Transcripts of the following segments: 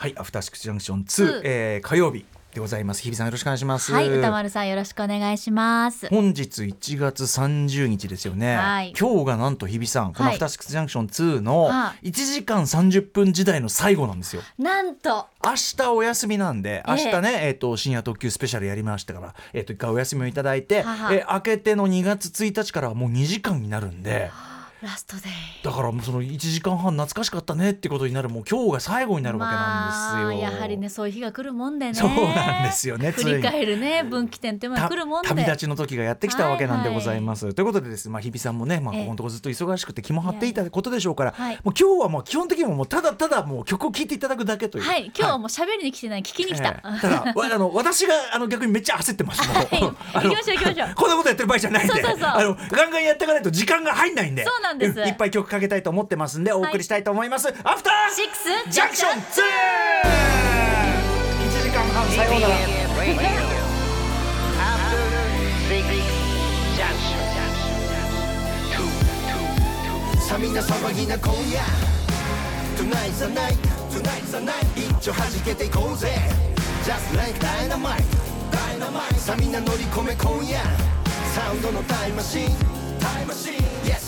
はい、アフターシックスジャンクション2、えー、火曜日でございます。日比さんよろしくお願いします。はい、歌丸さんよろしくお願いします。本日1月30日ですよね。はい今日がなんと日比さん、このはいアフターシックスジャンクション2のは1時間30分時代の最後なんですよ。なんと、明日お休みなんで、明日ええね、えっ、と、深夜特急スペシャルやりましたから、えっ、と、一回お休みをいただいて、ははえー明けての2月1日からはもう2時間になるんで、ラストデイ。だからもうその1時間半懐かしかったねってことになる、もう今日が最後になるわけなんですよ。まあ、やはりね、そういう日が来るもんでね。そうなんですよね振り返るね、分岐点っていうのがた来るもんで。旅立ちの時がやってきたわけなんでございます。ということでですね、まあ、日比さんもね、まあ、ええここのところずっと忙しくて気も張っていたことでしょうから、はいもう今日はもう基本的にはもうただただもう曲を聴いていただくだけという。はい、今日はもう喋りに来てない、聞きに来た。ええただわあの私があの逆にめっちゃ焦ってます。もうはい行きましょう行きましょうこんなことやってる場合じゃないんで、そうそうそうあのガンガンやっていかないと時間が入んないんで、そうなんです。いっぱい曲かけたいと思ってますんでお送りしたいと思います。アフターシックスジャンクション 2! 1時間半さようなら。さあみんな騒ぎな今夜。Tonight's the night. Tonight's the night. 一丁弾けていこうぜ。Just like dynamite. Dynamite. さあみんな乗り込め今夜。サウンドのタイムマシンタイムマシン Yes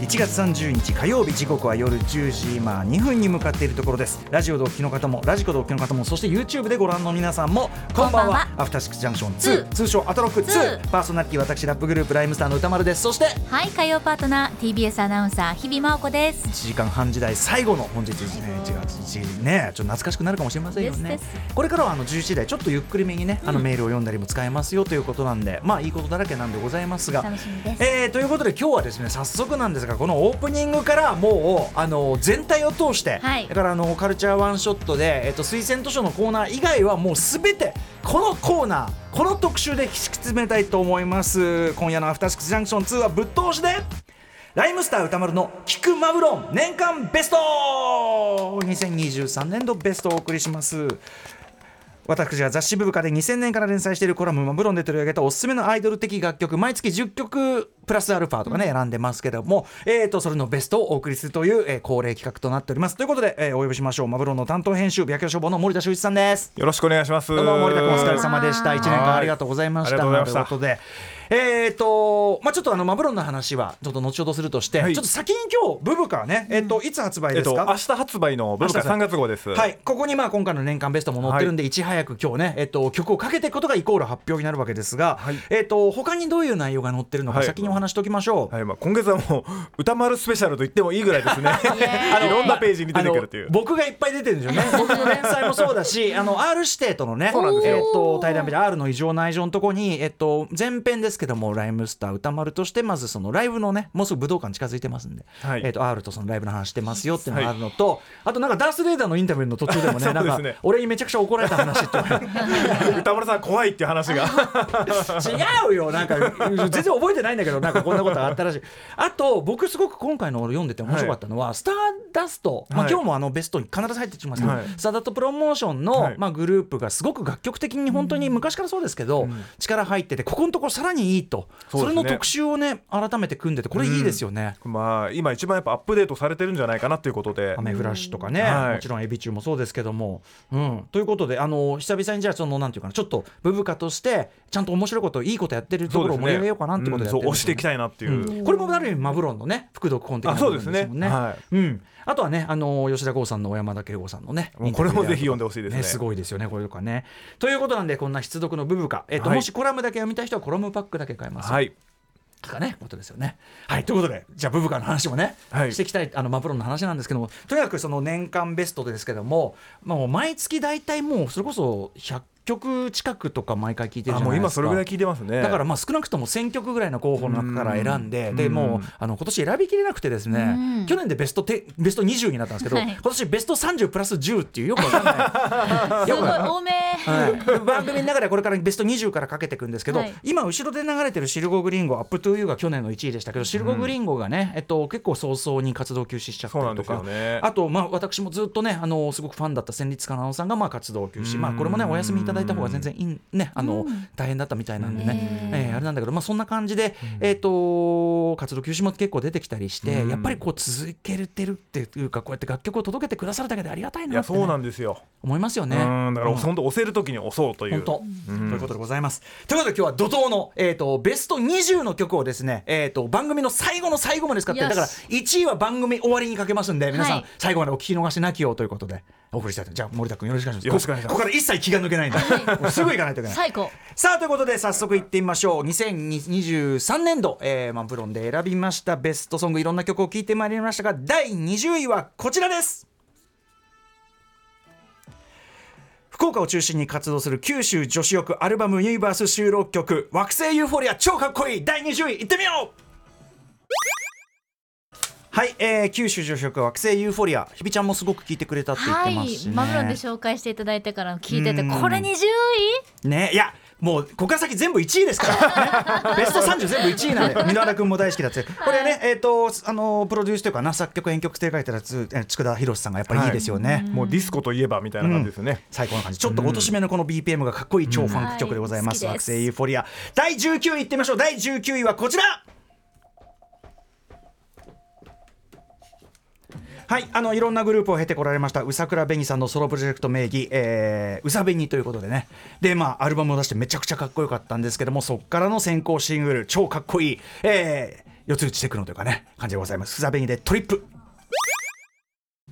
1月30日火曜日時刻は夜10時今2分に向かっているところです。ラジオでお聞きの方もラジコでお聞きの方もそして YouTube でご覧の皆さんもこんばんは。アフターシックスジャンクション2 2通称アトロック2 2パーソナリティ私ラップグループライムスターの歌丸です。そしてはい、火曜パートナー、TBS アナウンサー、日々真央子です。1時間半時代最後の本日ですね。1月1日。ねちょっと懐かしくなるかもしれませんよね。これからはあの11時台ちょっとゆっくりめにね、あのメールを読んだりも使えますよということなんでまあいいことだらけなんでございますが。楽しみです。えーということで今日はですね早速なんですがこのオープニングからもうあの全体を通して、はい。だからあのカルチャーワンショットで、えっと推薦図書のコーナー以外はもうすべてこのコーナーこの特集で引き詰めたいと思います。今夜の「アフターシックスジャンクション2」はぶっ通しでライムスター歌丸の「キクマブロン年間ベスト」2023年度ベストをお送りします私は雑誌ブブカで2000年から連載しているコラムマブロンで取り上げたおすすめのアイドル的楽曲毎月10曲プラスアルファとかね、選んでますけども、えー、とそれのベストをお送りするという、えー恒例企画となっております。ということで、えーお呼びしましょう。マブロンの担当編集白夜消防の森田修一さんです。よろしくお願いします。どうも森田君お疲れさ様でした。1年間ありがとうございました。はいありがとうございました。ということでえーとまあちょっとあのマブロンの話はちょっと後ほどするとして、はい。ちょっと先に今日ブブカはね、えっ、といつ発売えっとですか、明日発売のブロカ3月号です。はい、ここにまあ今回の年間ベストも載ってるんで、い、ち早く今日ね、えっと、曲をかけていくことがイコール発表になるわけですが、はい。えっと、他にどういう内容が載ってるのかはい。先にお話しておきましょう。はい。まあ今月はもう歌丸スペシャルと言ってもいいぐらいですね。ーイいろんなページに出てくるという。あの。僕がいっぱい出てるんですよね。僕の連載もそうだしあの R 指定とのねそうなんですよ。えっと対談日で R の異常内情のとこに、えっと、前編ですけどもライムスター歌丸としてまずそのライブのねもうすぐ武道館近づいてますんで、はい。えっと、R とそのライブの話してますよっていうのがあるのと、あとなんかダース・レーダーのインタビューの途中でもねそう なんかですね。俺にめちゃくちゃ怒られた話って 歌丸さん怖いっていう話が。違うよなんか全然覚えてないんだけどなんかこんなことがあったらしい。あと僕すごく今回の俺読んでて面白かったのは、スターダスト、まあ、はい。今日もあのベストに必ず入ってきますけど、はい。スターダストプロモーションの、はい。まあ、グループがすごく楽曲的に本当に昔からそうですけど、力入っててここのところさらにいいと。そ,、ね。れの特集をね改めて組んでてこれいいですよね。まあ今一番やっぱアップデートされてるんじゃないかなということで。アメフラッシュとかね、はい。もちろんエビ中もそうですけども、うん、ということであの久々にじゃあそのなんていうかなちょっとブブカとしてちゃんと面白いこといいことやってるところを盛り上げようかなってことでね。押していきたいなっていう。うん。これもある意味マブロンのね副読本的なあそうですもんはうん、あとはねあの吉田剛さんの小山田圭吾さんのねもうこれもぜひ読んでほしいですね。すごいですよねこれとかね。ということなんでこんな必読の部分か、えっとはい。もしコラムだけ読みたい人はコラムパックだけ買えますはい。とかねことですよね。はいということでじゃあブブカの話もね、はいしていきたいあのマプロンの話なんですけどもとにかくその年間ベストですけどもまもう毎月大体もうそれこそ100曲近くとか毎回聞いてるじゃないですか。あもう今それぐらい聞いてますね。だからまあ少なくとも1000曲ぐらいの候補の中から選んででもうあの今年選びきれなくてですねうん。去年でベスト10ベスト20になったんですけど、はい。今年ベスト30プラス10っていう よくわかんない。すごい多め。はい、番組の中ではこれからベスト20からかけていくんですけど、はい。今後ろで流れてるシルゴグリンゴアップトゥーユーが去年の1位でしたけどシルゴグリンゴがね、えっと、結構早々に活動休止しちゃったりとか、よね。あと、まあ、私もずっとねあのすごくファンだった戦慄かなおさんがまあ活動休止、うんまあ、これもねお休みいただいた方が全然いい、ね、あの大変だったみたいなんでね、ね。えーあれなんだけど、まあ、そんな感じで、えっと活動休止も結構出てきたりして、うん。やっぱりこう続けてるっていうかこうやって楽曲を届けてくださるだけでありがたいなって、ね、いやそうなんですよ。思いますよね。うん。だからうん。本当押せる時に押そうという。ということでございます。ということで今日は怒涛の、えー、とベスト20の曲をですね、えー、と番組の最後の最後まで使ってだから1位は番組終わりにかけますんで皆さん、はい。最後までお聞き逃しなきようということでお送りしたいと。じゃあ森田君よろしくお願いします。こここから一切気が抜けないんで、すぐ行かないといけない。最高。さあということで早速いってみましょう。2023年度、えー、マンプロンで選びましたベストソングいろんな曲を聴いてまいりましたが第20位はこちらです。福岡を中心に活動する九州女子力アルバムユニバース収録曲「惑星ユーフォリア超かっこいい」第20位いってみようはい、えー、九州女子力惑星ユーフォリアひびちゃんもすごく聞いてくれたって言っはいてますし、ねマブロンで紹介していただいてから聞いててうん。これ20位？ねいやもうここから先全部1位ですから、ね、ベスト30全部1位なんで箕輪田君も大好きだって。これね、えっ、とあのプロデュースというかな作曲編曲提書いたやつえー佃博さんがやっぱりい。いですよね、もうディスコといえばみたいな感じですね、最高な感じ。ちょっと落とし目のこの BPM がかっこいい超ファンク曲でございます、うんはい惑星ユーフォリア第19位いってみましょう。第19位はこちらはい、あのいろんなグループを経てこられました宇佐倉紅さんのソロプロジェクト名義、えー、宇佐紅ということでね。でまあアルバムを出してめちゃくちゃかっこよかったんですけどもそこからの先行シングル超かっこいい、えー、四つ打ちテクノというかね感じでございます。宇佐紅でトリップ。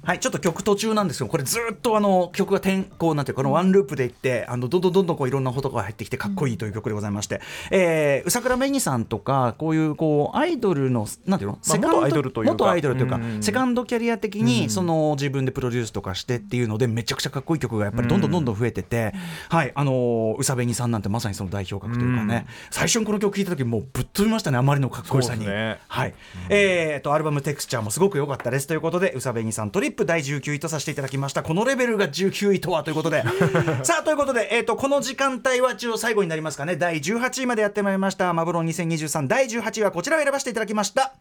はい、ちょっと曲途中なんですけど、これずっとあの曲が転校なんていうかこのワンループでいって、あのどんどんどんどんこういろんなことが入ってきてかっこいいという曲でございまして、えー、宇佐倉紅さんとかこういうこうアイドルのなんていうの、セカン元アイドルというか。元アイドルというか、うんセカンドキャリア的にその自分でプロデュースとかしてっていうのでめちゃくちゃかっこいい曲がやっぱりどんどんどんどん増えてて、はい、あのー宇佐紅さんなんてまさにその代表格というかね、最初にこの曲聴いた時もうぶっ飛びましたねあまりのかっこよさに。はい、えー、とアルバムテクスチャーもすごく良かったです。ということで宇佐紅さんトリップ第19位とさせていただきました。このレベルが19位とはということで。さあということで、えー、とこの時間帯は一応最後になりますかね。第18位までやってまいりました。マブロン2023第18位はこちらを選ばせていただきました。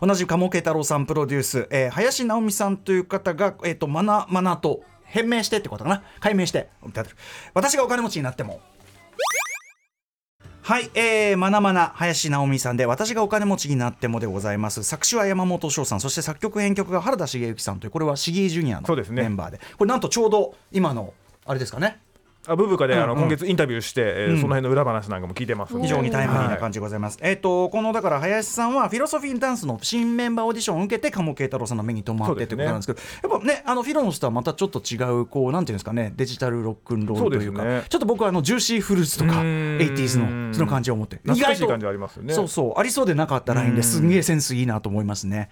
同じ鴨慶太郎さんプロデュース、えー林直美さんという方が、えー、とマナマナと変名してってことかな。解明して。私がお金持ちになってもはい、えー、まなまな林直美さんで私がお金持ちになってもでございます。作詞は山本翔さんそして作曲編曲が原田茂之さんというこれはシギージュニアのメンバーで。これなんとちょうど今のあれですかねあブブカであの、今月インタビューして、えーうん。その辺の裏話なんかも聞いてます非常にタイムリーな感じ、じでございます。えっ、とこのだから林さんはフィロソフィーダンスの新メンバーオーディションを受けて加茂啓太郎さんの目に留まってってことなんですけど、やっぱねあのフィロのスとはまたちょっと違うこうなんていうんですかねデジタルロックンロールというかちょっと僕はあのジューシーフルーツとかうーん 80s のその感じを持って。意外と感じありますよね。そうそうありそうでなかったラインですんげえセンスいいなと思いますね。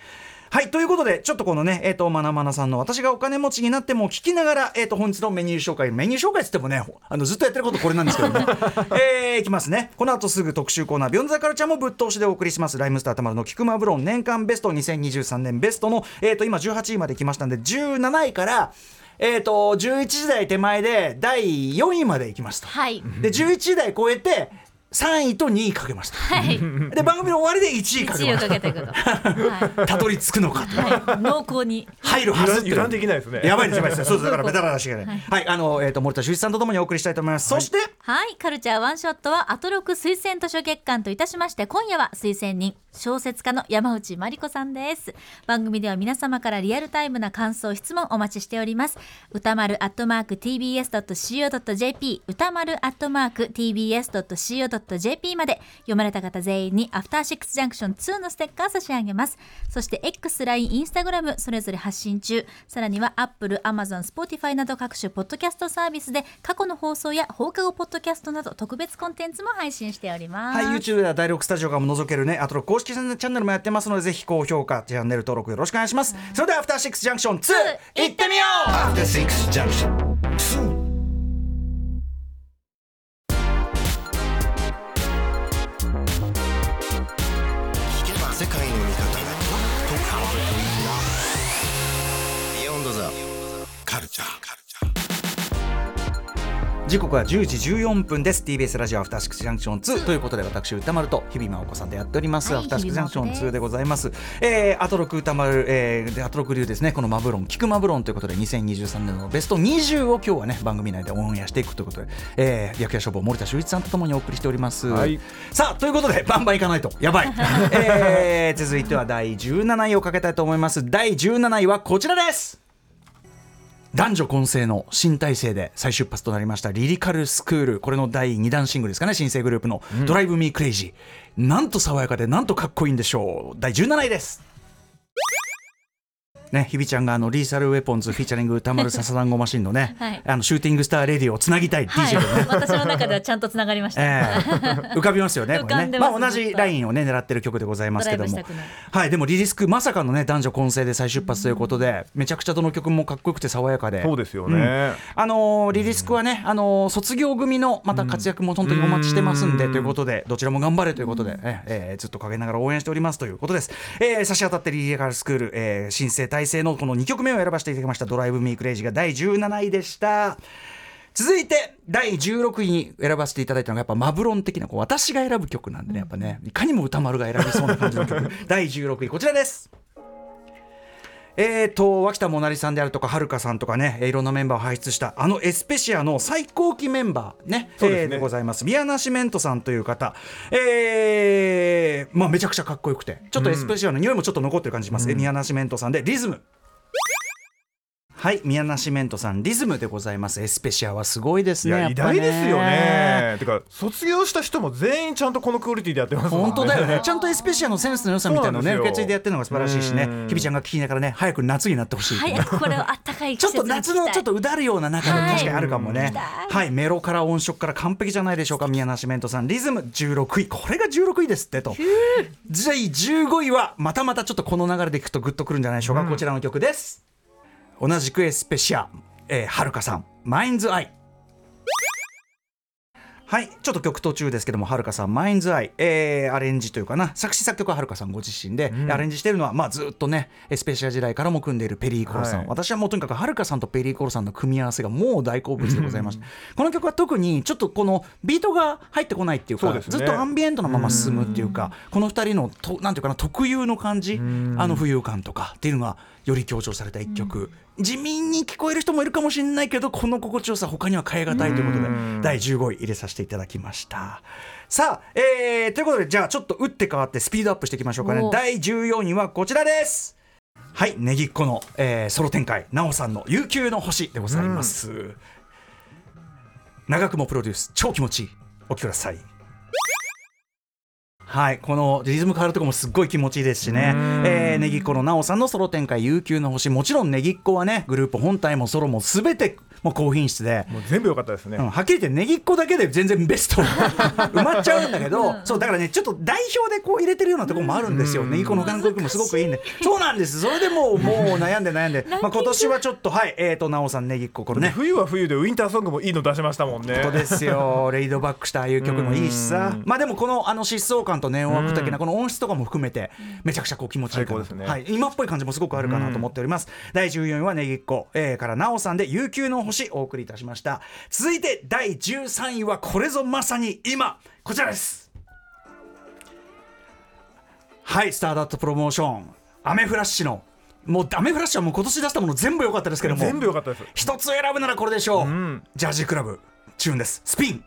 はいということでちょっとこのねえっ、とまなまなさんの私がお金持ちになっても聞きながらえっ、と本日のメニュー紹介メニュー紹介っつってもねあのずっとやってることこれなんですけどね。えー、いきますね。この後すぐ特集コーナー Beyond the Culture もぶっ通しでお送りします。ライムスター宇多丸の聴くマブ論年間ベスト2023年ベストのえっ、と今18位まで来ましたんで17位からえー、と11時台手前で第4位まで行きました。はい。で11時台超えて3位と2位かけました。はい。で番組の終わりで1位かけ1位をましかけていくと。はたたどり着くのかと。い、はい、濃厚に。入るはず油断できないですね。やばいですやばいです。そうです。だからベタらしいからねはい。あのえっ、と森田修一さんとともにお送りしたいと思います、そして。はい。カルチャーワンショットはアトロク推薦図書月間といたしまして今夜は推薦人小説家の山内真理子さんです。番組では皆様からリアルタイムな感想質問お待ちしております。歌丸アットマーク tbs.co.jp 歌丸アットマーク tbs.co.jp まで。読まれた方全員にアフターシックスジャンクション2のステッカー差し上げます。そして X、LINE、Instagram それぞれ発信中。さらには Apple、Amazon、Spotify など各種ポッドキャストサービスで過去の放送や放課後ポッドキャストなど特別コンテンツも配信しております。はい、YouTube では第6スタジオがも覗けるね、あと公式チャンネルもやってますので、ぜひ高評価、チャンネル登録よろしくお願いします。それでは、アフターシックスジャンクション2、行ってみよう時刻は10時14分です。TBS ラジオアフターシックスジャンクション2ということで私歌丸と日々真央子さんでやっております、はいアフターシックスジャンクション2日々真央子でございます。えー、アトロク歌丸、えー、でアトロク流ですね。このマブロン聞くマブロンということで2023年のベスト20を今日はね番組内でオンエアしていくということで、えー、役屋処方森田修一さんとともにお送りしております、はい。さあということでバンバンいかないと。やばい、えー、続いては第17位をかけたいと思います。第17位はこちらです男女混成の新体制で再出発となりましたリリカルスクール。これの第2弾シングルですかね。新生グループの「ドライブ・ミー・クレイジー」なんと爽やかでなんとかっこいいんでしょう。第17位です。ね、ひびちゃんがあのリーサルウェポンズ フィーチャリング宇多丸ササダンゴマシンのね、はい。あの Shooting Star Lady をつなぎたいはい。DJ でね、私の中ではちゃんとつながりました、ええ。浮かびますよね。ね。まあ同じラインをね狙ってる曲でございますけども。はい。でもリリスクまさかのね男女混成で再出発ということで、めちゃくちゃどの曲もかっこよくて爽やかで。そうですよね、あのーリリスクはね、あのー卒業組のまた活躍も本当にお待ちしてますんで、うん。ということでどちらも頑張れということで、ええーずっと陰ながら応援しておりますということです、えー差し当たってリリカルスクール、えー新生体制のこの2曲目を選ばせていただきました「ドライブ・ミー・クレイジー」が第17位でした。続いて第16位に選ばせていただいたのがやっぱマブロン的なこう私が選ぶ曲なんでねやっぱねいかにも歌丸が選びそうな感じの曲。第16位こちらですえーと脇田もなりさんであるとかはるかさんとかねえーいろんなメンバーを輩出したあのエスペシアの最高期メンバーねそうですね。えーでございます。ビアナシメントさんという方。えーまあめちゃくちゃかっこよくてちょっとエスペシアの匂いもちょっと残ってる感じします、えビアナシメントさんでリズムはい、宮ナシメントさん、リズムでございます。エスペシアはすごいですね。いや偉大ですよねてか卒業した人も全員ちゃんとこのクオリティでやってますね本当だよね。ちゃんとエスペシアのセンスの良さみたいなのをね、受け継いでやってるのが素晴らしいしねう。ん日比ちゃんが聞きながらね、早く夏になってほしい。早くこれをあったかい季ちょっと夏のちょっとうだるような中ではい確かにあるかもね。はい、メロから音色から完璧じゃないでしょうか、宮ナシメントさん。リズム16位。これが16位ですってと。第15位は、またまたちょっとこの流れでいくとグッとくるんじゃないでしょうか。こちらの曲です。同じくエスペシア、えー、はるかさん、マインズアイ。はい、ちょっと曲途中ですけども、はるかさん、マインズアイ、えーアレンジというかな、作詞作曲ははるかさんご自身で、アレンジしてるのは、まあ、ずっとね、エスペシア時代からも組んでいるペリーコロさん、はい。私はもうとにかくはるかさんとペリーコロさんの組み合わせがもう大好物でございまして、この曲は特にちょっとこのビートが入ってこないっていうか、ね。ずっとアンビエントのまま進むっていうか、この二人のとなんていうかな特有の感じ、あの浮遊感とかっていうのがより強調された一曲、地味に聞こえる人もいるかもしれないけどこの心地よさ他には変え難いということで、うん。第15位入れさせていただきました。さあ、えー、ということでじゃあちょっと打って変わってスピードアップしていきましょうかね。お。第14位はこちらです。はいねぎっこの、えーソロ展開。なおさんの「悠久の星」でございます、長くもプロデュース超気持ちいい。お聞きくださいはい、このリズム変わるとこもすっごい気持ちいいですしね、えー、ねぎっこのなおさんのソロ展開、悠久の星、もちろんねぎっこはね、グループ本体もソロもすべてもう高品質で、もう全部良かったですね、うん、はっきり言ってねぎっこだけで全然ベスト。埋まっちゃうんだけど、そうだからねちょっと代表でこう入れてるようなところもあるんですよ、ねぎっこの他の曲もすごくいいんで。そうなんです。それでもうもう悩んで悩んで、まあ、今年はちょっとはいえー、となおさんねぎっここれね。冬は冬でウィンターソングもいいの出しましたもんね。本当ですよ。レイドバックしたああいう曲もいいしさ。うん。まあでもこのあの疾走感とネオワーク的なこの音質とかも含めてめちゃくちゃこう気持ちいいですね。はい、今っぽい感じもすごくあるかなと思っております、第14位はねぎっこ、えー、からなおさんで悠久の星お送りいたしました。続いて第13位はこれぞまさに今。こちらです。はいスターダットプロモーション。アメフラッシュの。もうアメフラッシュはもう今年出したもの全部良かったですけども。全部良かったです。一つ選ぶならこれでしょう、ん。ジャージークラブ。チューンです。スピン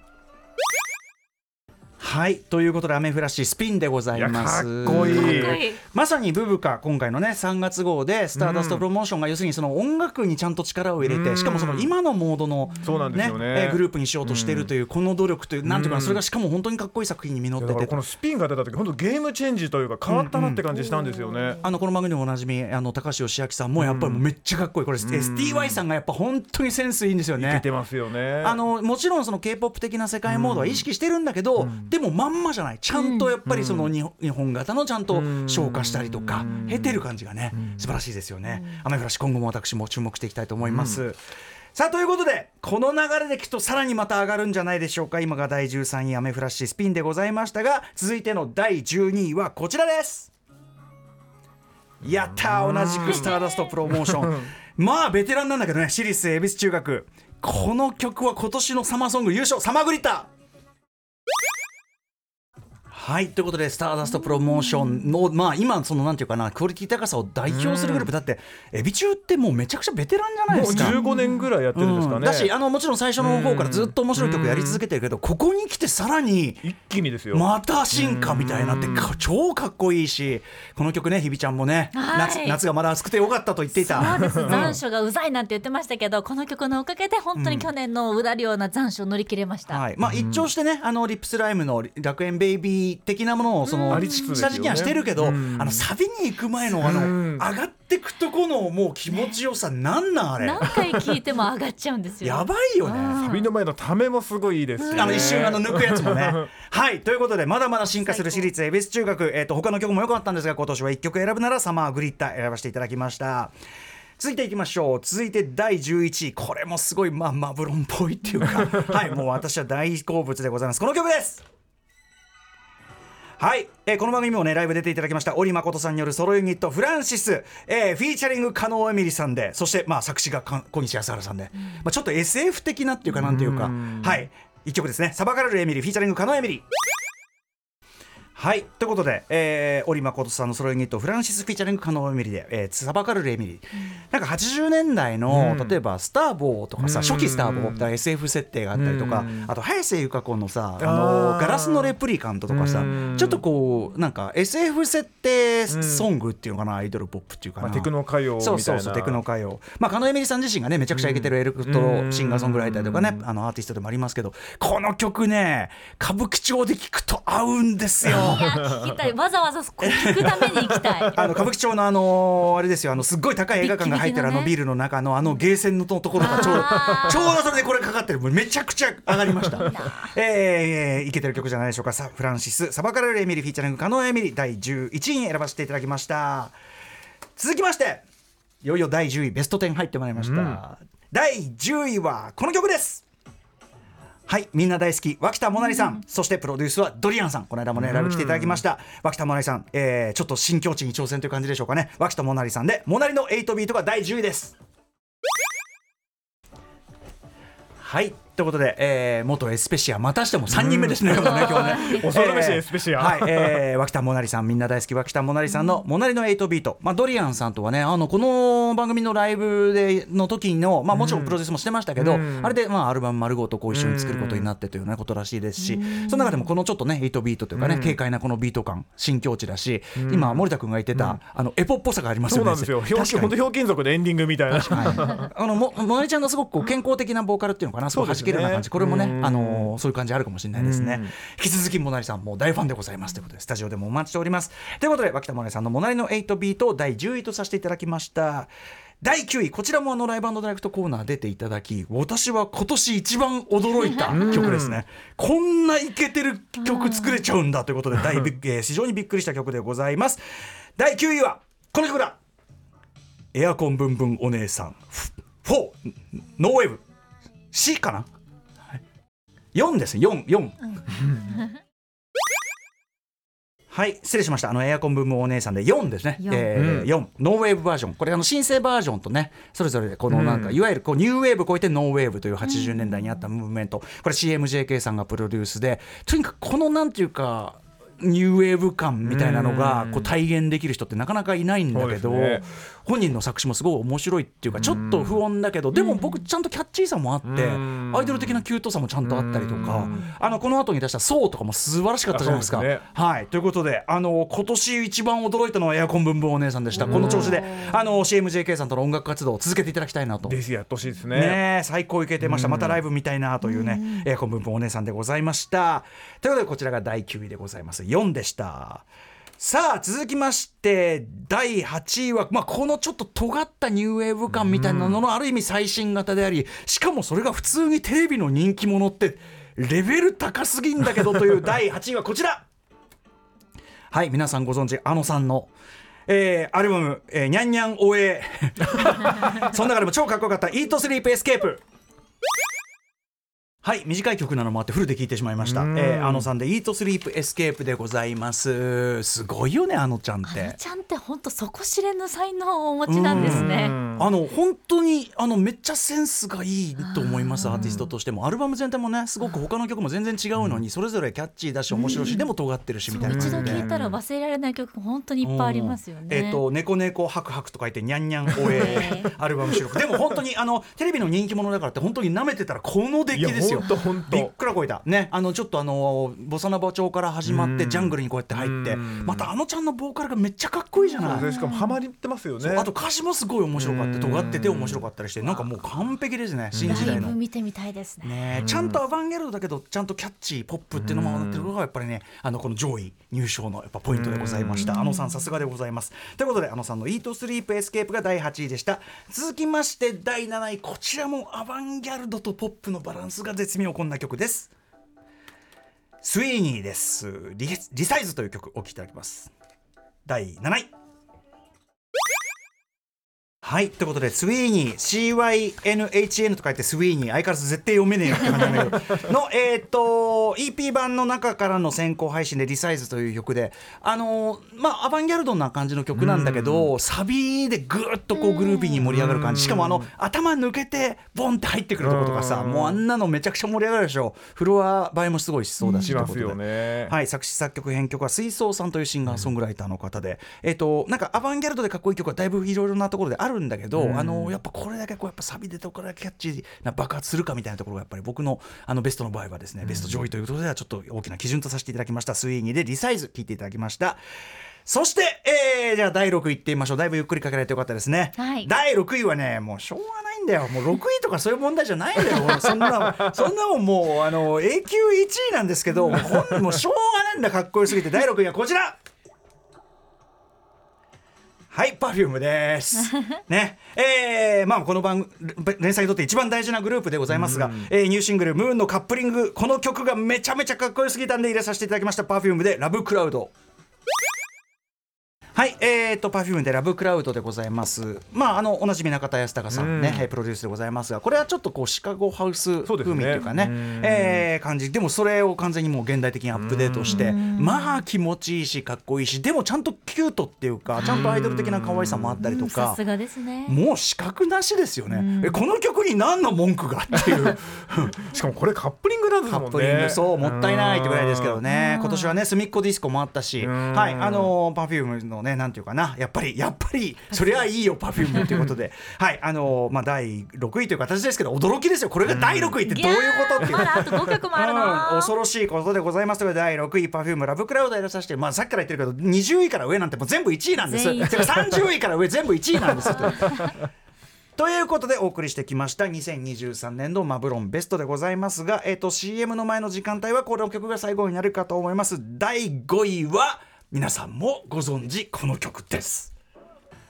はいということでアメフラッシュスピンでございます。いやかっこいい。まさにブブカ今回のね3月号でスターダストプロモーションが要するにその音楽にちゃんと力を入れて、うん。しかもその今のモードのそうなんでね。えーグループにしようとしてるというこの努力というなんていうかそれがしかも本当にかっこいい作品に実ってて。このスピンが出た時本当ゲームチェンジというか変わったなって感じしたんですよね、あのこの番組でもおなじみあの高橋義明さんもやっぱりめっちゃかっこいい。これ、STY さんがやっぱ本当にセンスいいんですよね。いけてますよね。あのもちろんその K-POP 的な世界モードは意識してるんだけど、でもまんまじゃない。ちゃんとやっぱりその日本,、型のちゃんと消化したりとか、経てる感じがね、素晴らしいですよね、アメフラシ今後も私も注目していきたいと思います、さあということでこの流れでいくとさらにまた上がるんじゃないでしょうか。今が第13位アメフラッシュスピンでございましたが続いての第12位はこちらです。やったー同じくスターダストプロモーション。まあベテランなんだけどね。私立恵比寿中学。この曲は今年のサマーソング優勝。サマグリッタはいということでスターダストプロモーションのまあ今そのなんていうかなクオリティ高さを代表するグループ。だってエビ中ってもうめちゃくちゃベテランじゃないでもうすか15年ぐらいやってるんですかね、うん。だしあのもちろん最初の方からずっと面白い曲やり続けてるけどここに来てさらに一気にですよ、また進化みたいになってか超かっこいいしこの曲ねひびちゃんもねはい。夏夏がまだ暑くてよかったと言っていた。そうです。残暑がうざいなんて言ってましたけどこの曲のおかげで本当に去年のうだるような残暑を乗り切れました、はい。まあ、一聴してね、あのリップスライムの楽園ベイビー的なものをその、下敷きはしてるけど、うん。あのサビに行く前のあの、うん。上がってくとこのもう気持ちよさ、なんなんあれ？何回聞いても上がっちゃうんですよ。やばいよね。サビの前のためもすごいいいですあの一瞬あの抜くやつもね。はい。ということでまだまだ進化する私立恵比寿中学、えー、と他の曲も良かったんですが今年は1曲選ぶならサマーグリッター選ばせていただきました。続いていきましょう。続いて第11位。これもすごいまあマブロンっぽいっていうか。はい。もう私は大好物でございます。この曲ですはい、えーこの番組もねライブ出ていただきました織誠さんによるソロユニットフランシス、えーフィーチャリング加納エミリさんでそしてまあ作詞がか小西康陽さんで、まあ、ちょっと SF 的なっていうかなんていうか。はい。一曲ですね。サバカラルエミリフィーチャリング加納エミリはい。ということで、えー、織誠さんのソロユニットフランシス・フィーチャリング・加納エミリで、えー、サバカルルエミリ、なんか80年代の、うん。例えば「スター・ボー」とかさ、うん。初期「スター・ボー」だから SF 設定があったりとか、うん。あと早瀬由香子のさあのガラスのレプリカントとかさ、うん。ちょっとこうなんか SF 設定ソングっていうのかな、アイドルポップっていうかな、まあ、テクノ歌謡みたいな。そうそうそうテクノ歌謡。まあ加納エミリさん自身がねめちゃくちゃイケてるエレクトロシンガーソングライターとかね、あのアーティストでもありますけどこの曲ね歌舞伎町で聴くと合うんですよ。聞きたい。わざわざ聞くために行きたい。あの歌舞伎町のあのあれですよ。あのすっごい高い映画館が入ってるあのビルの中のあのゲーセンのところがちょうどちょうどそれでこれかかってる。もうめちゃくちゃ上がりました。えー、いけてる曲じゃないでしょうか。さフランシス。サバカラルエミリフィーチャリングカノエミリ。第11位に選ばせていただきました。続きましていよいよ第10位ベスト10入ってまいりました、第10位はこの曲ですはいみんな大好き脇田もなりさん、そしてプロデュースはドリアンさん。この間もねライブ来ていただきました、脇田もなりさん、えーちょっと新境地に挑戦という感じでしょうかね。脇田もなりさんでもなりの8ビートが第10位です。はいということで、えー元エスペシアまたしても3人目ですね、今日ね今日ね。恐るべしエスペシア。はい、えー、脇田もなりさんみんな大好き脇田もなりさんの「もなりの8ビート」まあ、ドリアンさんとはねあのこの番組のライブでの時の、まあ、もちろんプロデュースもしてましたけど、うん。あれで、まあ、アルバム丸ごとこう一緒に作ることになってというようなことらしいですし、その中でもこのちょっとね8ビートというかね、うん。軽快なこのビート感新境地だし、今森田君が言ってた、あのエポっぽさがありますよね。そうなんですよ。本当ひょうきん族のエンディングみたいな。はい、あのももなりちゃんがすごくこう健康的なボーカルっていうのかなすごい弾けるような感じ、これもね、うん。あのーそういう感じあるかもしれないですね、うん。引き続きもなりさんもう大ファンでございますということでスタジオでもお待ちしております。ということで脇田もなりさんのもなりの8ビートを第10位とさせていただきました。第9位こちらもあのライブダイレクトコーナー出ていただき私は今年一番驚いた 曲ですね。こんなイケてる曲作れちゃうんだということで大えー非常にびっくりした曲でございます。第9位はこの曲だエアコンブンブンお姉さん。フォーノーウェーブ。C かな、はい、4ですね44、はい失礼しました。あのエアコンブンブンお姉さんで4ですね。4えー4ノーウェーブバージョン。これあの申請バージョンとねそれぞれでこのなんか、うん。いわゆるこうニューウェーブ超えてノーウェーブという80年代にあったムーブメント、これ CMJK さんがプロデュースでとにかくこのなんていうかニューウェーブ感みたいなのがうん。こう体現できる人ってなかなかいないんだけど、ね本人の作詞もすごい面白いっていうかちょっと不穏だけどでも僕ちゃん。とキャッチーさもあってうん。アイドル的なキュートさもちゃんとあったりとかうん。あのこの後に出した「ソウ」とかも素晴らしかったじゃないですか。はい。ということであの今年一番驚いたのはエアコンブンブンお姉さんでした。この調子であの CMJK との音楽活動を続けていただきたいなと。ぜひやってほしいですね。ねえ最高いけてました、またライブ見たいなというね、エアコンブンブンお姉さんでございました。ということでこちらが第9位でございます。4でしたさあ続きまして第8位は、まあ、このちょっと尖ったニューウェーブ感みたいなののある意味最新型でありしかもそれが普通にテレビの人気者ってレベル高すぎんだけどという 第8位はこちら。はい皆さんご存知あのさんのえーアルバム「えー、にゃんにゃんおえ」その中でも超かっこよかった「 Eat Sleep Escape」はい短い曲なのもあってフルで聴いてしまいました、うん。えー、あのさんで「イートスリープエスケープ」でございます。すごいよねあのちゃんっあのてちゃんって本当底知れぬ才能をお持ちなんですね。うん。あの本当にあのめっちゃセンスがいいと思いますアーティストとしても。アルバム全体もねすごく他の曲も全然違うのにそれぞれキャッチーだし面白いしでも尖ってるしみたいな一度聴いたら忘れられない曲本当にいっぱいありますよね。えっ、と猫猫ハクハクと書いてにゃんにゃんおええアルバム収録。でも本当にあのテレビの人気者だからって本当に舐めてたらこの出来ですよいやほんとほんとびっくらこいた。ねあのちょっとあのボサノバ調から始まってうん。ジャングルにこうやって入ってうん。またあのちゃんのボーカルがめっちゃかっこいいじゃない。でしかもハマりってますよね。あと歌詞もすごい面白かった。うん。尖ってて面白かったりしてなんかもう完璧ですね新時ライ代のブ見てみたいですね。ちゃんとアバンギャルドだけどちゃんとキャッチーポップっていうのもあってるのがやっぱりねあのこの上位入賞のやっぱポイントでございました。あのさんさすがでございます。ということであのさんの「イートスリープエスケープ」が第8位でした。続きまして第7位。こちらもアバンギャルドとポップのバランスが絶妙こんな曲です。スイーニーです。リリサイズという曲お聴きいただきます。第7位。はいということでスウィーニー CYNHN と書いてスウィーニー相変わらず絶対読めねえよって感じなんだけど。のえっ、と EP 版の中からの先行配信で「リサイズ」という曲であのーまあアバンギャルドな感じの曲なんだけどサビでぐーっとこうグルービーに盛り上がる感じ。しかもあの頭抜けてボンって入ってくるとことかさうん。もうあんなのめちゃくちゃ盛り上がるでしょ。フロア映えもすごいしそうだししますねは。い、作詞作曲編曲は水槽さんというシンガーソングライターの方で、えっ、となんかアバンギャルドでかっこいい曲はだいぶいろいろなところであるんだけど、あのやっぱこれだけこうやっぱサビでどこれだけキャッチーな爆発するかみたいなところがやっぱり僕のあのベストの場合はですね、ベスト上位ということではちょっと大きな基準とさせていただきました。スイーニーでリサイズ聞いていただきました。そして、えーじゃあ第6位いってみましょう。だいぶゆっくりかけられてよかったですね、はい。第6位はねもうしょうがないんだよ。もう6位とかそういう問題じゃないんだよ。そんなそんなもんもうあの永久1位なんですけどもうしょうがないんだ。かっこよすぎて。第6位はこちらはい、パフュームです。ね、えー、まあこの番連載にとって一番大事なグループでございますが、えーニューシングル Moon のカップリングこの曲がめちゃめちゃかっこよすぎたんで入れさせていただきました。 Perfume で Love Cloud。はい、えー、と、 Perfume で Love Cloud でございます。まあ、あの、おなじみ中田ヤスタカさんね、えープロデュースでございますが、これはちょっとこう、シカゴハウス風味っていうかね、うんえー感じ。でも、それを完全にもう現代的にアップデートして、まあ、気持ちいいし、かっこいいし、でもちゃんとキュートっていうか、ちゃんとアイドル的な可愛さもあったりとかうんさす。ね。もう死角なしですよね。えこの曲に何の文句がっていう。しかもこれカップリングなんですもんねカップリングそうもったいないってぐらいですけどね今年はねすみっコディスコもあったしんはいあの Perfume のねなんていうかな。やっぱりやっぱりそりゃいいよ Perfume ということで。はいあのまあ第6位という形ですけど驚きですよ。これが第6位ってどういうことっていう。まだあと5曲もあるうん、な。恐ろしいことでございます。ので第6位 Perfume Love Cloud やらさせて、まあ、さっきから言ってるけど20位から上なんてもう全部1位なんです。全員。てか30位から上全部1位なんです。とということでお送りしてきました。2023年度マブ論ベストでございますが、えっと CM の前の時間帯はこの曲が最後になるかと思います。第5位は皆さんもご存知この曲です。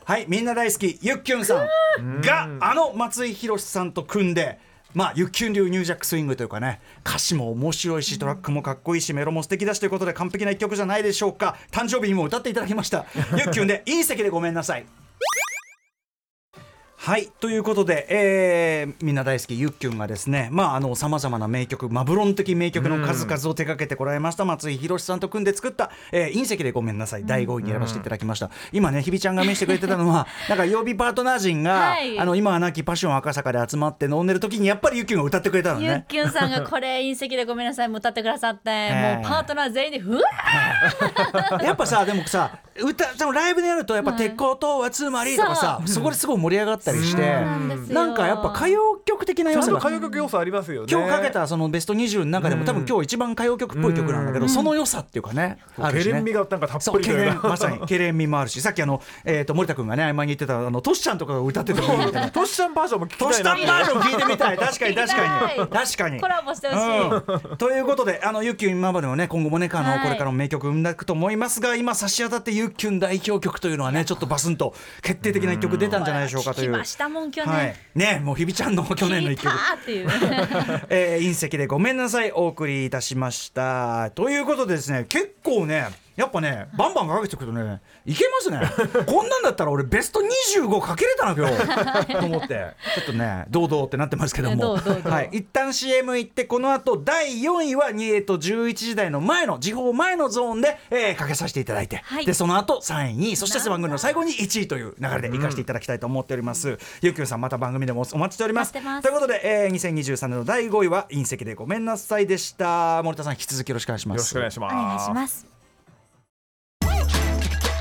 はいみんな大好きゆっきゅんさん。があの松井宏さんと組んでまあ、ゆっきゅん流ニュージャックスイングというかね歌詞も面白いしトラックもかっこいいしメロも素敵だしということで完璧な一曲じゃないでしょうか。誕生日にも歌っていただきました。ゆっきゅんで隕石でごめんなさいはいということで、えーみんな大好きゆっきゅんがですねまああのさまざまな名曲マブロン的名曲の数々を手掛けてこられました。松井宏さんと組んで作った「えー隕石でごめんなさい」第5位に選ばせていただきました、今ねひびちゃんが見せてくれてたのは なんか曜日パートナー陣が、はい。あの今は亡きパッション赤坂で集まって飲んでる時にやっぱりゆっきゅんが歌ってくれたのゆっね。きゅんさんがこれ隕石でごめんなさいも歌ってくださって、えもうパートナー全員でふわ やっぱさでもさ歌でもライブでやるとやっぱ「はい鉄鋼とはつまり」とかさそこですごい盛り上がったりして。なんかやっぱ歌謡曲的な要素が歌謡曲要素ありますよね。今日かけたそのベスト20の中でも多分今日一番歌謡曲っぽい曲なんだけどその良さっていうかねあるしね。ケレン味がなんかたっぷりまさにケレン味もあるしさっきあのえっと森田君がね前に言ってたあのトシちゃんとかが歌っててもいいみたいな。トシちゃんバージョンも聞きトシたいなちゃんバージョン聞いてみたい。確かに確かに。確かに。コラボしてほしい、うん。ということであのゆっきゅん今までもね今後もねあの、はい。これからも名曲生んでいくと思いますが今差し当たってゆっきゅん代表曲というのはねちょっとバスンと決定的な一曲出たんじゃないでしょうかという。したもん去年、はい、ねもうひびちゃんの去年の一曲っていう。えー隕石でごめんなさいお送りいたしました。ということでですね結構ねやっぱねバンバンかけてくるとねいけますね。こんなんだったら俺ベスト25かけれたな今日。と思って。ちょっとね堂々ってなってますけども。はい。一旦 CM 行ってこの後第4位は2えと11時台の前の時報前のゾーンで、えーかけさせていただいて、はい。でその後3位にそして番組の最後に1位という流れで行かせていただきたいと思っております、ゆうきゅうさんまた番組でもお待ちしております。ということで、えー2023年の第5位は隕石でごめんなさいでした。森田さん引き続きよろしくお願いします。よろしくお願いしおます。願いします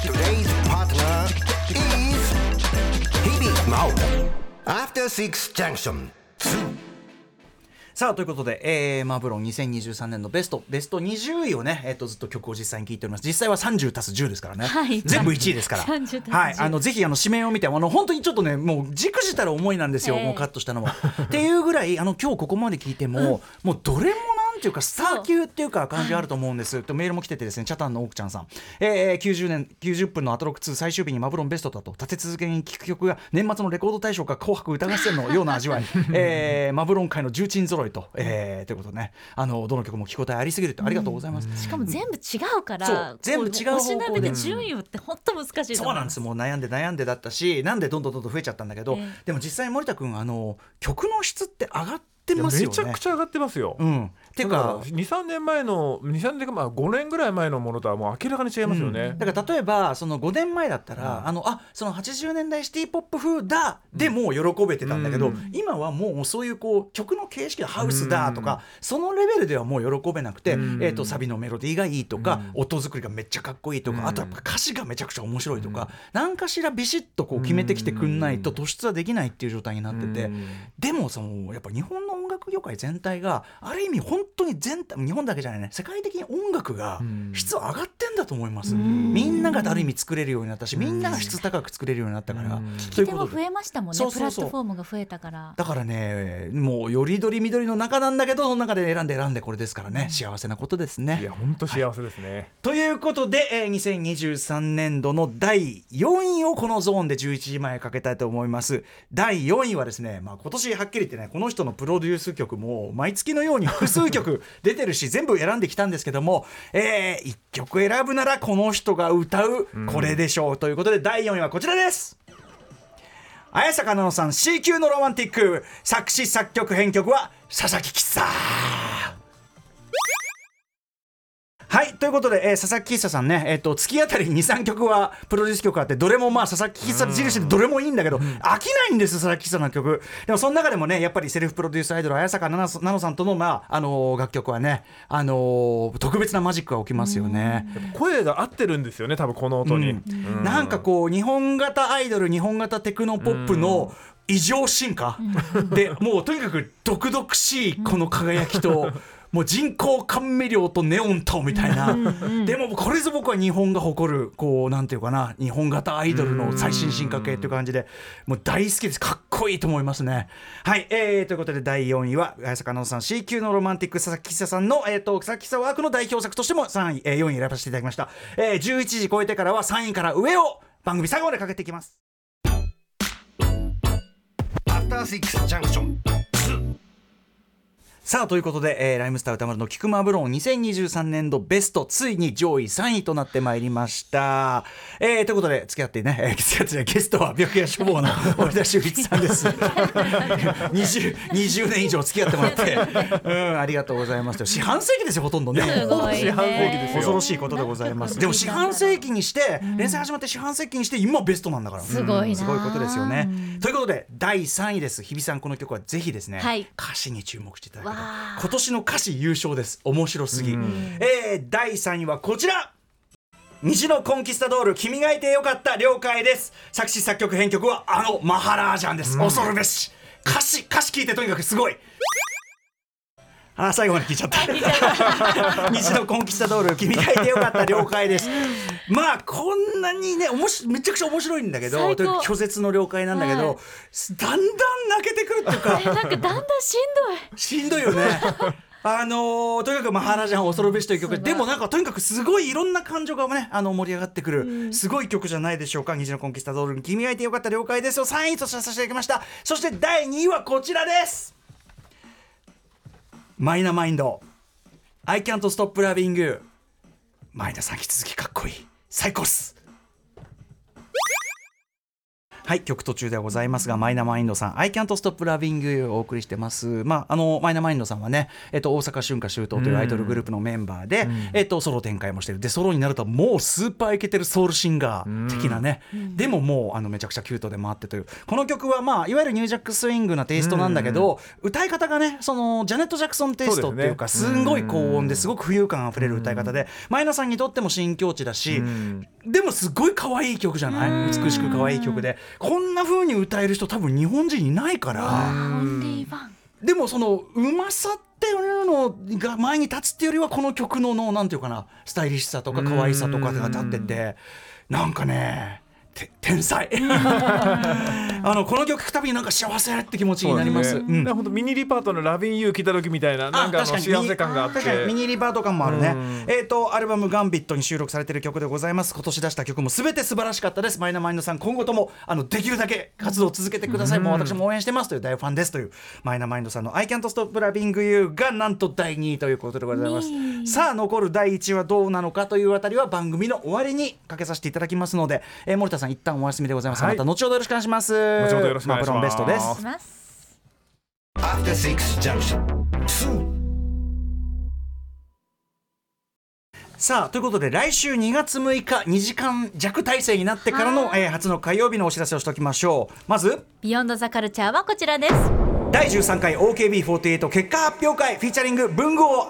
Today's partner is Hebe Mao. After Six Junction 2. さあということで、えー、マブロン2023年のベストベスト20位をね、えっとずっと曲を実際に聴いております。実際は30足す10ですからね、はい。全部1位ですから。30足す10はい。あのぜひあの紙面を見てあの本当にちょっとねもうじくじたる思いなんですよ、ええ。もうカットしたのは。っていうぐらいあの今日ここまで聞いても、もうどれもなんていうかスター級っていうか感じあると思うんです。とメールも来ててですねチャタンの奥ちゃんさん、えー、90年90分のアトロック2最終日にマブロンベストだと立て続けに聴く曲が年末のレコード大賞か紅白歌合戦のような味わい、えー、マブロン界の重鎮揃いと、えー、ということでね。あのどの曲も聴き応えありすぎるとありがとうございます、しかも全部違うから、そう全部違うこおしなべで方向で順位をって本当難しいそうなんです。もう悩んで悩んでだったしなんでどんどんどんどん増えちゃったんだけど、ええ。でも実際森田君あの曲の質って上がっていやますよね。めちゃくちゃ上がってますよ、うん、っていうか23年前の23年まあ5年ぐらい前のものとはもう明らかに違いますよね、だから例えばその5年前だったら、あのあその80年代シティ・ポップ風だでもう喜べてたんだけど、うん。今はもうそういうこう曲の形式でハウスだとか、そのレベルではもう喜べなくて、うん。えー、とサビのメロディーがいいとか、音作りがめっちゃかっこいいとか、うん。あとやっぱ歌詞がめちゃくちゃ面白いとか、何かしらビシッとこう決めてきてくんないと突出はできないっていう状態になってて。うん。でもそのやっぱ日本の音楽業界全体がある意味本当に全体日本だけじゃないね世界的に音楽がうん。質上がってんだと思います、ん。みんながある意味作れるようになったしみんなが質高く作れるようになったから、うん。ということで。でも増えましたもんねそうそうそう。プラットフォームが増えたから。だからねもうよりどりみどりの中なんだけどその中で選んで選んでこれですからね。幸せなことですね。いや本当幸せですね、ということで、えー2023年度の第4位をこのゾーンで11時前かけたいと思います。第4位はですね、まあ、今年はっきり言ってねこの人のプロデュース曲も毎月のように複数曲出てるし全部選んできたんですけども、え1曲選ぶならこの人が歌うこれでしょう、ということで第4位はこちらです。綾坂奈々さん C 級のロマンティック作詞作曲編曲は佐々木吉さんはいということで、えー佐々木喫茶さんね、えー、と月あたり23曲はプロデュース曲あってどれもまあ佐々木喫茶印でどれもいいんだけど、飽きないんです佐々木喫茶の曲。でもその中でもねやっぱりセルフプロデュースアイドル綾坂奈々さんとの、まああのー楽曲はね、あのー特別なマジックが起きますよね。声が合ってるんですよね多分この音に、うん。うん。なんかこう日本型アイドル日本型テクノポップの異常進化でもうとにかく毒々しいこの輝きと。もう人工甘味料とネオンとみたいな。でもこれぞ僕は日本が誇るこうなんていうかな日本型アイドルの最新進化系っていう感じでもう大好きです。かっこいいと思いますね。はい、えー、ということで第4位は綾坂奈々さん C 級のロマンティック佐々木久さんの、えー、と佐々木久ワークの代表作としても3位、えー、4位選ばせていただきました、えー、11時超えてからは3位から上を番組最後までかけていきます。After Six Junction さあということで、えーライムスター歌丸の菊間ブロン2023年度ベストついに上位3位となってまいりました、えーということで付き合ってね、えー、付き合ってねゲストは病気や処方の森田修一さんです。20, 20年以上付き合ってもらって、うん、ありがとうございます。四半世紀ですよほとんどね。すごいね。四半世紀ですよ。恐ろしいことでございます。でも四半世紀にして連載始まって四半世紀にして今ベストなんだから。すごいな。すごいことですよね。ということで第3位です。日比さんこの曲はぜひですね、はい。歌詞に注目していただけたわあ今年の歌詞優勝です。面白すぎ、えー第3位はこちら。虹のコンキスタドール君がいてよかった了解です。作詞作曲編曲はあのマハラージャンです、恐るべし。歌詞歌詞聞いてとにかくすごい。あー最後まで聞いちゃった。虹のコンキスタドール君がいてよかった了解ですまあこんなにねおもしめちゃくちゃ面白いんだけど拒絶の了解なんだけど、はい。だんだん泣けてくるっていうか。えなんかだんだんしんどい。しんどいよね。あのーとにかく「マハラジャン恐るべし」という曲。でもなんかとにかくすごいいろんな感情がねあの盛り上がってくる、すごい曲じゃないでしょうか「虹のコンキスタドールに君がいてよかった了解です」を3位とさせていただきました。そして第2位はこちらです。マイナマインド「I can't stop loving you」前田さん引き続きかっこいい最高っす。はい曲途中ではございますが MAINA MIND さん「I can't stop loving you」をお送りしてます。まああの MAINA MIND さんはね、えっと、大阪春夏秋冬というアイドルグループのメンバーで、えっと、ソロ展開もしてる。でソロになるともうスーパーイケてるソウルシンガー的なね、でももうあのめちゃくちゃキュートで回ってという。この曲はまあいわゆるニュージャックスイングなテイストなんだけど、歌い方がねそのジャネット・ジャクソンテイストっていうかすね。すんごい高音ですごく浮遊感あふれる歌い方で MAINA さんにとっても新境地だし、ん。でもすごい可愛い曲じゃない？美しく可愛い曲でこんな風に歌える人多分日本人いないから。でもそのうまさっていうのが前に立つっていうよりはこの曲ののなんていうかなスタイリッシュさとか可愛さとかが立っててなんかねて天才。あのこの曲聴くたびになんか幸せって気持ちになります。ね。だから本当ミニリパートのラビンユー聞いた時みたいななんか幸せ感があって。確かにミニリバート感もあるね。うん。えっ、とアルバム「ガンビット」に収録されている曲でございます。今年出した曲も全て素晴らしかったです。マイナマインドさん今後ともあのできるだけ活動を続けてください、もう私も応援してますという大ファンですというマイナマインドさんの「I can't stop loving you」がなんと第2位ということでございます。さあ残る第1位はどうなのかというあたりは番組の終わりにかけさせていただきますので、えー森田さん一旦お休みでございます、はい。また後ほどよろしくお願いします。後ほどよろしくお願いします。ロンベストです。します After Six Junction さあということで来週2月6日2時間弱体制になってからの、えー初の火曜日のお知らせをしておきましょう。まずビヨンドザカルチャーはこちらです。第13回 OKB48 結果発表会フィーチャリング文豪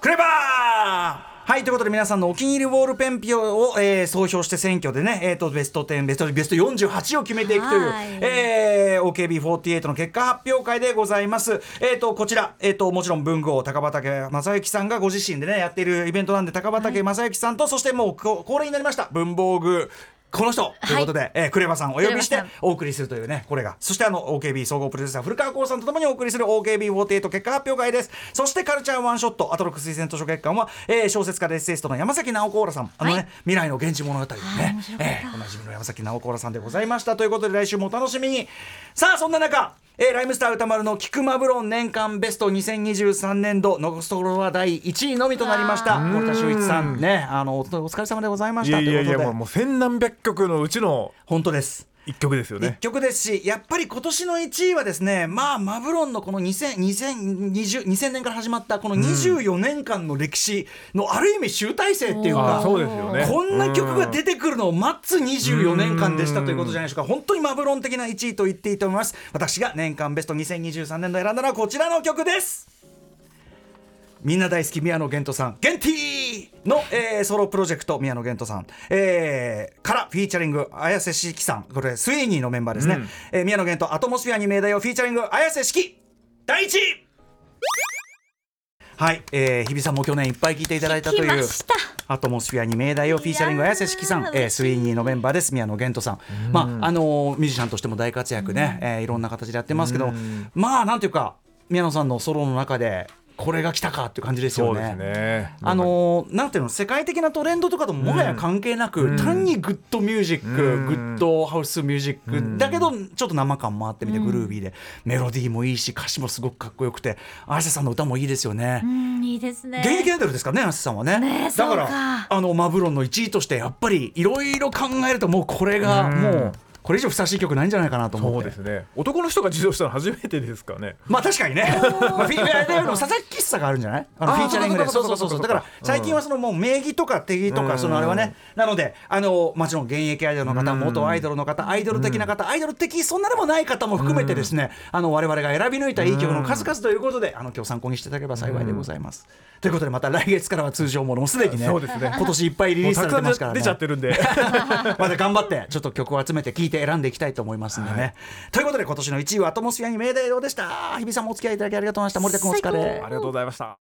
クレバーはいということで皆さんのお気に入りウォールペン票を、えー総評して選挙でね、えー、とベスト10ベストベスト48を決めていくという、はいえー OKB48 の結果発表会でございます。えっ、とこちらえっ、ともちろん文豪高畑正幸さんがご自身でねやっているイベントなんで高畑正幸さんと、そしてもうこ恒例になりました文房具この人！ということで、えークレバさんをお呼びしてお送りするというねこれが。そしてあの OKB 総合プロデューサー古川光さんとともにお送りする OKB48 結果発表会です。そしてカルチャーワンショットアトロック推薦図書月間は、えー小説家でエッセイストの山崎直子らさん。あのね、はい。未来の源氏物語をね、はい面白かった。えーおなじみの山崎直子らさんでございましたということで来週もお楽しみに。さあそんな中えーライムスター歌丸の「菊間ブロン年間ベスト2023年度」残すところは第1位のみとなりました。森田修一さんねあのおお疲れ様でございました。いやいやいやもう千何百曲のうちの本当です。一曲ですよ一ね曲ですしやっぱり今年の1位はですねまあマブロンのこの2000 2020 2000年から始まったこの24年間の歴史のある意味集大成っていうか、あそうですよね。こんな曲が出てくるのを待つ24年間でしたということじゃないでしょうか。本当にマブロン的な1位と言っていいと思います。私が年間ベスト2023年度選んだのはこちらの曲ですみんな大好き宮野源斗さん。ゲンティーの、えーソロプロジェクト宮野源斗さん、えーからフィーチャリング綾瀬四季さん。これスイーニーのメンバーですね、えー宮野源斗アトモスフィアに命題をフィーチャリング綾瀬四季第一。位はい、えー、日比さんも去年いっぱい聞いていただいたと来いうアトモスフィアに命題をフィーチャリング綾瀬四季さん、えー、スイーニーのメンバーです宮野源斗さん、まああのーミュージシャンとしても大活躍ね、えーいろんな形でやってますけど、まあなんていうか宮野さんのソロの中でこれが来たかっていう感じですよね。ね。あのーなんていうの世界的なトレンドとかとももはや関係なく、単にグッドミュージック、うん。グッドハウスミュージック、だけどちょっと生感もあってみてグルービーで、メロディーもいいし歌詞もすごくかっこよくて。綾瀬さんの歌もいいですよね。うんいいですね。現役アイドルですからね、綾瀬さんはね。ねだからそうか。あのマブロンの1位としてやっぱりいろいろ考えるともうこれがもうこれ以上ふさわしい曲ないんじゃないかなと思って。そうですね男の人が自動したの初めてですかね まあ確かにね。まあフィでも佐々木喫茶があるんじゃない？あのフィーチャリングで。そうそうそうそう。だから最近はそのもう名義とか定義とかうんそのあれはね。なのであのもちろん現役アイドルの方、元アイドルの方、アイドル的な方、アイドル的そんなでもない方も含めてですね、あの我々が選び抜いたいい曲の数々ということで、あの今日参考にしていただければ幸いでございます。ということでまた来月からは通常ものもすでにね、今年いっぱいリリースされてますからね。出ちゃってるんで まだ頑張ってちょっと曲を集めて聴いて選んでいきたいと思いますんでね。ということで今年の1位はアトモスフィアに命題でした。日比さんもお付き合いいただきありがとうございました。森田君お疲れ。ありがとうございました